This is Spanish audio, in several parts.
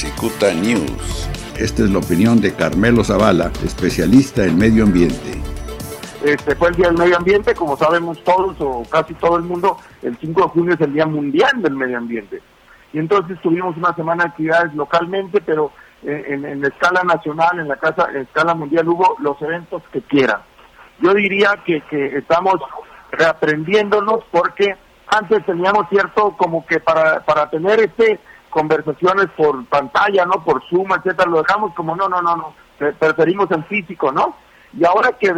Cicuta News. Esta es la opinión de Carmelo Zavala, especialista en medio ambiente. Este fue el Día del Medio Ambiente, como sabemos todos o casi todo el mundo, el 5 de junio es el Día Mundial del Medio Ambiente. Y entonces tuvimos una semana de actividades localmente, pero en, en, escala nacional, en la casa, en escala mundial hubo los eventos que quieran. Yo diría que, que estamos reaprendiéndonos porque antes teníamos cierto como que para, para tener este conversaciones por pantalla, ¿no? Por Zoom, etcétera, lo dejamos como no, no, no, no, preferimos en físico, ¿no? Y ahora que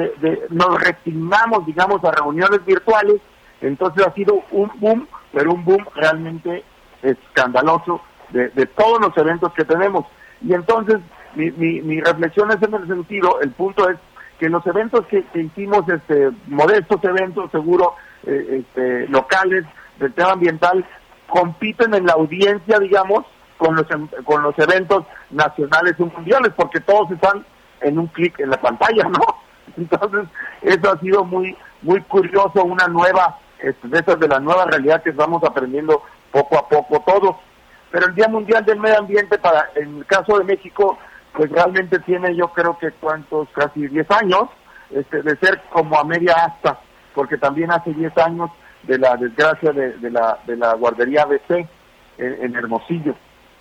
nos resignamos, digamos, a reuniones virtuales, entonces ha sido un boom, pero un boom realmente escandaloso de, todos los eventos que tenemos. Y entonces mi, mi, mi, reflexión es en el sentido, el punto es que los eventos que, hicimos, este, modestos eventos, seguro, eh, este, locales, del tema ambiental, compiten en la audiencia, digamos, con los, con los eventos nacionales y mundiales, porque todos están en un clic en la pantalla, ¿no? Entonces, eso ha sido muy, muy curioso, una nueva, este, de esas de la nueva realidad que estamos aprendiendo poco a poco todos. Pero el Día Mundial del Medio Ambiente, para en el caso de México, pues realmente tiene yo creo que cuántos, casi 10 años, este, de ser como a media asta, porque también hace 10 años de la desgracia de, de, la, de la guardería ABC en, Hermosillo.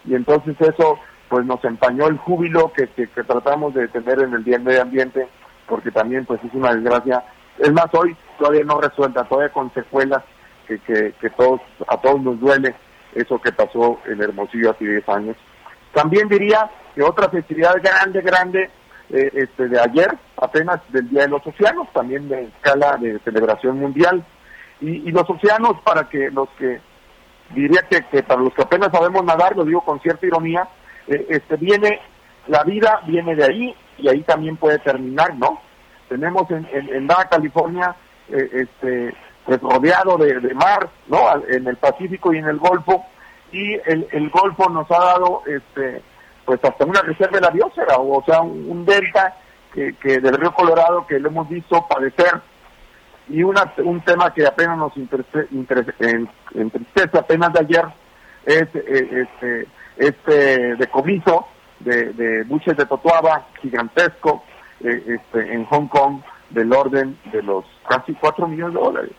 Y entonces eso pues nos empañó el júbilo que, que, tratamos de tener en el Día del Medio Ambiente, porque también pues es una desgracia. Es más, hoy todavía no resuelta, todavía con secuelas que, que, que todos, a todos nos duele eso que pasó en Hermosillo hace 10 años. También diría que otra festividad grande, grande, eh, este de ayer, apenas del Día de los Océanos, también de escala de celebración mundial, y, los océanos, para que los que, diría que, que, para los que apenas sabemos nadar, lo digo con cierta ironía, eh, este viene, la vida viene de ahí y ahí también puede terminar, ¿no? Tenemos en, en, Baja California, eh, este, pues rodeado de, mar, ¿no? En el Pacífico y en el Golfo, y el, el Golfo nos ha dado, este, pues hasta una reserva de la biosfera, o sea, un, delta que, que del río Colorado que lo hemos visto padecer y una, un tema que apenas nos entristece apenas de ayer es eh, este, este decomiso de, de buches de Totoaba gigantesco eh, este, en Hong Kong del orden de los casi 4 millones de dólares.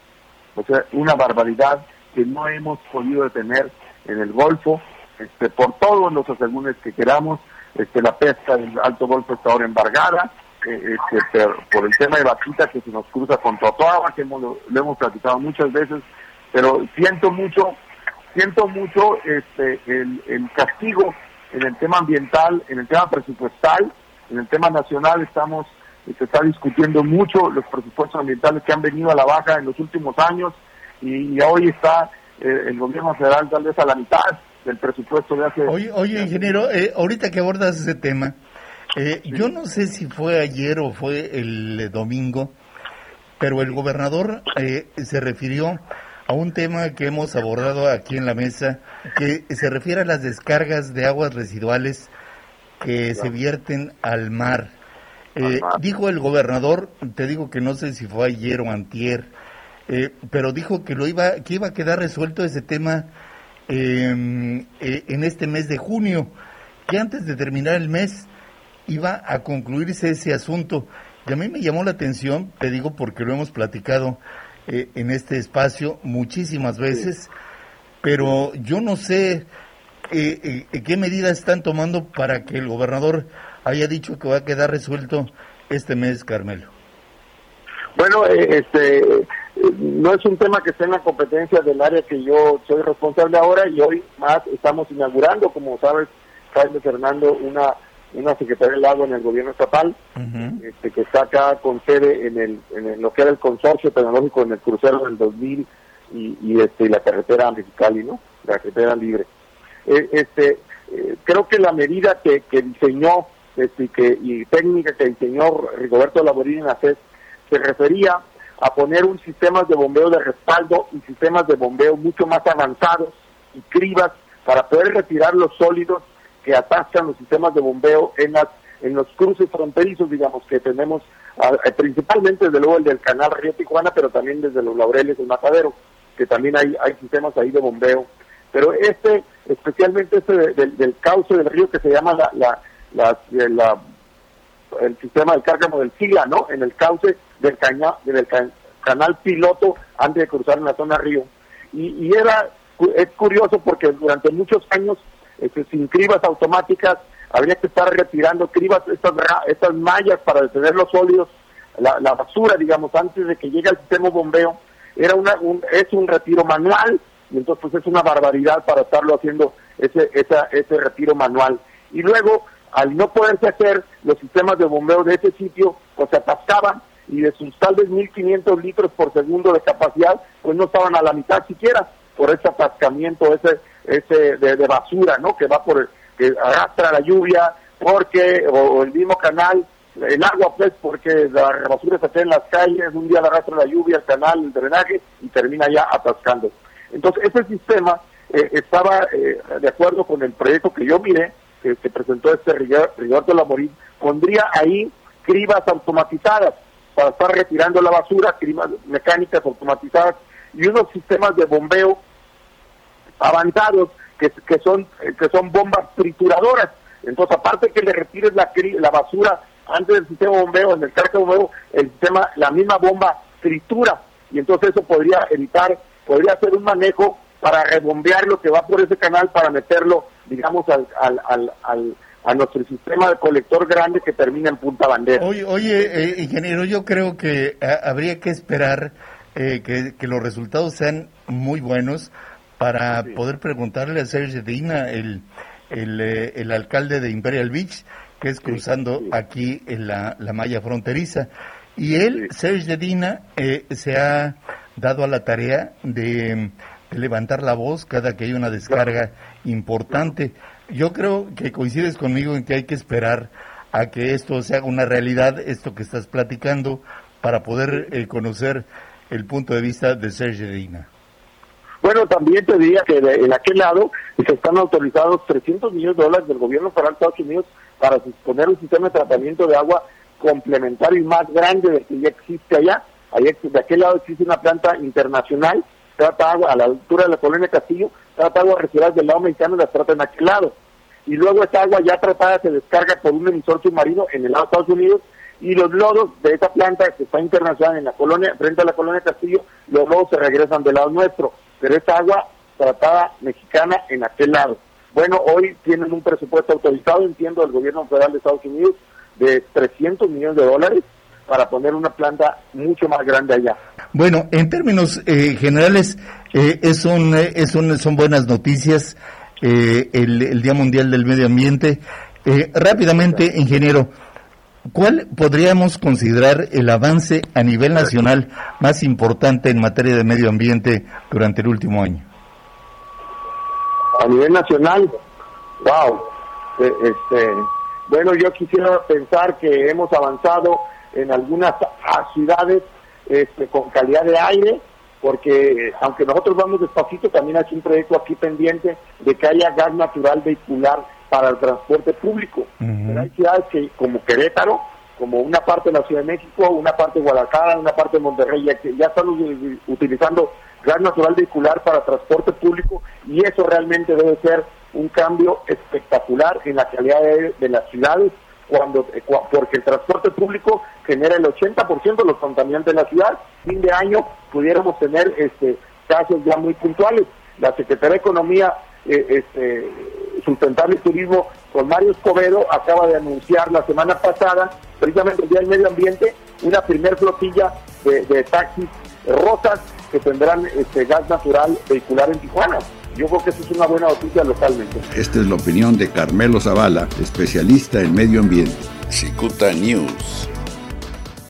O sea, una barbaridad que no hemos podido detener en el Golfo, este, por todos los asegúnes que queramos, este, la pesca del Alto Golfo está ahora embargada, este, por, el tema de vaquita que se nos cruza con Totoaba, que hemos, lo, hemos platicado muchas veces, pero siento mucho, siento mucho este, el, el castigo en el tema ambiental, en el tema presupuestal, en el tema nacional. Estamos, se está discutiendo mucho los presupuestos ambientales que han venido a la baja en los últimos años y, hoy está eh, el gobierno federal tal vez a la mitad del presupuesto de hace... Oye, oye ingeniero, eh, ahorita que abordas ese tema, eh, yo no sé si fue ayer o fue el domingo, pero el gobernador eh, se refirió a un tema que hemos abordado aquí en la mesa, que se refiere a las descargas de aguas residuales que se vierten al mar. Eh, dijo el gobernador, te digo que no sé si fue ayer o antier, pero dijo que lo iba, que iba a quedar resuelto ese tema em, en este mes de junio, que antes de terminar el mes iba a concluirse ese asunto. Y a mí me llamó la atención, te digo porque lo hemos platicado eh, en este espacio muchísimas veces, pero yo no sé eh, eh, qué medidas están tomando para que el gobernador haya dicho que va a quedar resuelto este mes, Carmelo. Bueno, este no es un tema que esté en la competencia del área que yo soy responsable ahora y hoy más estamos inaugurando, como sabes, Jaime Fernando, una una Secretaría del Agua en el gobierno estatal, este, que está acá con sede en, el, en lo que era el consorcio tecnológico en el crucero del 2000 y, y este, la carretera Mexicali, ¿no? La carretera libre. Eh, este, eh, creo que la medida que, que diseñó este, que, y técnica que diseñó Rigoberto Laborini en la FED se refería a poner un sistema de bombeo de respaldo y sistemas de bombeo mucho más avanzados y cribas para poder retirar los sólidos que atascan los sistemas de bombeo en las en los cruces fronterizos, digamos, que tenemos eh, principalmente desde luego el del canal Río Tijuana, pero también desde los Laureles del Matadero, que también hay, hay sistemas ahí de bombeo pero este, especialmente este del cauce del río que se llama la, la, la, el sistema de cárcamo del Sila, ¿no? En el cauce del, caña, del canal piloto antes de cruzar en la zona río. Y, y era, es curioso porque durante muchos años, este, sin cribas automáticas, habría que estar retirando cribas, estas, estas mallas para detener los sólidos, la, basura, digamos, antes de que llegue al sistema bombeo, era una, un, es un retiro manual, y entonces pues es una barbaridad para estarlo haciendo ese, esa, ese retiro manual. Y luego, al no poderse hacer los sistemas de bombeo de ese sitio, pues se atascaban y de sus tal vez 1.500 litros por segundo de capacidad, pues no estaban a la mitad siquiera por ese atascamiento, ese, ese de, basura, ¿no? Que va por, que arrastra la lluvia, porque, o, el mismo canal, el agua pues, porque la basura se queda en las calles, un día arrastra la lluvia, el canal, el drenaje, y termina ya atascando. Entonces, ese sistema eh, estaba eh, de acuerdo con el proyecto que yo miré, que se presentó este rigor, la pondría ahí cribas automatizadas para estar retirando la basura, cribas mecánicas automatizadas y unos sistemas de bombeo avanzados que, son, que son bombas trituradoras. Entonces, aparte que le retires la, la basura antes del sistema bombeo, en el carga bombeo, el sistema, la misma bomba tritura. Y entonces eso podría evitar, podría hacer un manejo para rebombear lo que va por ese canal para meterlo, digamos, al, al, al, a nuestro sistema de colector grande que termina en Punta Bandera. Oye, oye eh, ingeniero, yo creo que eh, habría que esperar eh, que, que, los resultados sean muy buenos para poder preguntarle a Serge Dina, el, el, eh, el, alcalde de Imperial Beach, que es cruzando aquí en la, la malla fronteriza. Y él, Serge Dina, eh, se ha dado a la tarea de, levantar la voz cada que hay una descarga importante. Yo creo que coincides conmigo en que hay que esperar a que esto se haga una realidad, esto que estás platicando, para poder eh, conocer el punto de vista de Serge Dina. Bueno, también te diría que en aquel lado se están autorizados 300 millones de dólares del gobierno federal de Estados Unidos para disponer un sistema de tratamiento de agua complementario y más grande del que ya existe allá. allá de aquel lado existe una planta internacional, trata agua a la altura de la colonia Castillo, trata agua residual del lado mexicano y la trata en aquel lado. Y luego esta agua ya tratada se descarga por un emisor submarino en el lado de Estados Unidos y los lodos de esa planta que está internacional en la colonia, frente a la colonia Castillo, los lodos se regresan del lado nuestro pero esta agua tratada mexicana en aquel lado. Bueno, hoy tienen un presupuesto autorizado, entiendo, del gobierno federal de Estados Unidos de 300 millones de dólares para poner una planta mucho más grande allá. Bueno, en términos eh, generales, eh, es un, eh, es un, son buenas noticias el, el, Día Mundial del Medio Ambiente. rápidamente, ingeniero, ¿Cuál podríamos considerar el avance a nivel nacional más importante en materia de medio ambiente durante el último año? A nivel nacional, wow. Eh, este, bueno, yo quisiera pensar que hemos avanzado en algunas ciudades este, con calidad de aire, porque aunque nosotros vamos despacito, también hay un proyecto aquí pendiente de que haya gas natural vehicular para el transporte público. hay ciudades que, como Querétaro, como una parte de la Ciudad de México, una parte de Guadalajara, una parte de Monterrey, ya, ya están utilizando gas natural vehicular para transporte público y eso realmente debe ser un cambio espectacular en la calidad de, las ciudades cuando eh, porque el transporte público genera el 80% de los contaminantes de la ciudad. Fin de año pudiéramos tener este casos ya muy puntuales. La Secretaría de Economía eh, este, Sustentable Turismo con Mario Escobedo acaba de anunciar la semana pasada, precisamente el Día del Medio Ambiente, una primer flotilla de, taxis rosas que tendrán este gas natural vehicular en Tijuana. Yo creo que eso es una buena noticia localmente. Esta es la opinión de Carmelo Zavala, especialista en medio ambiente. Cicuta News.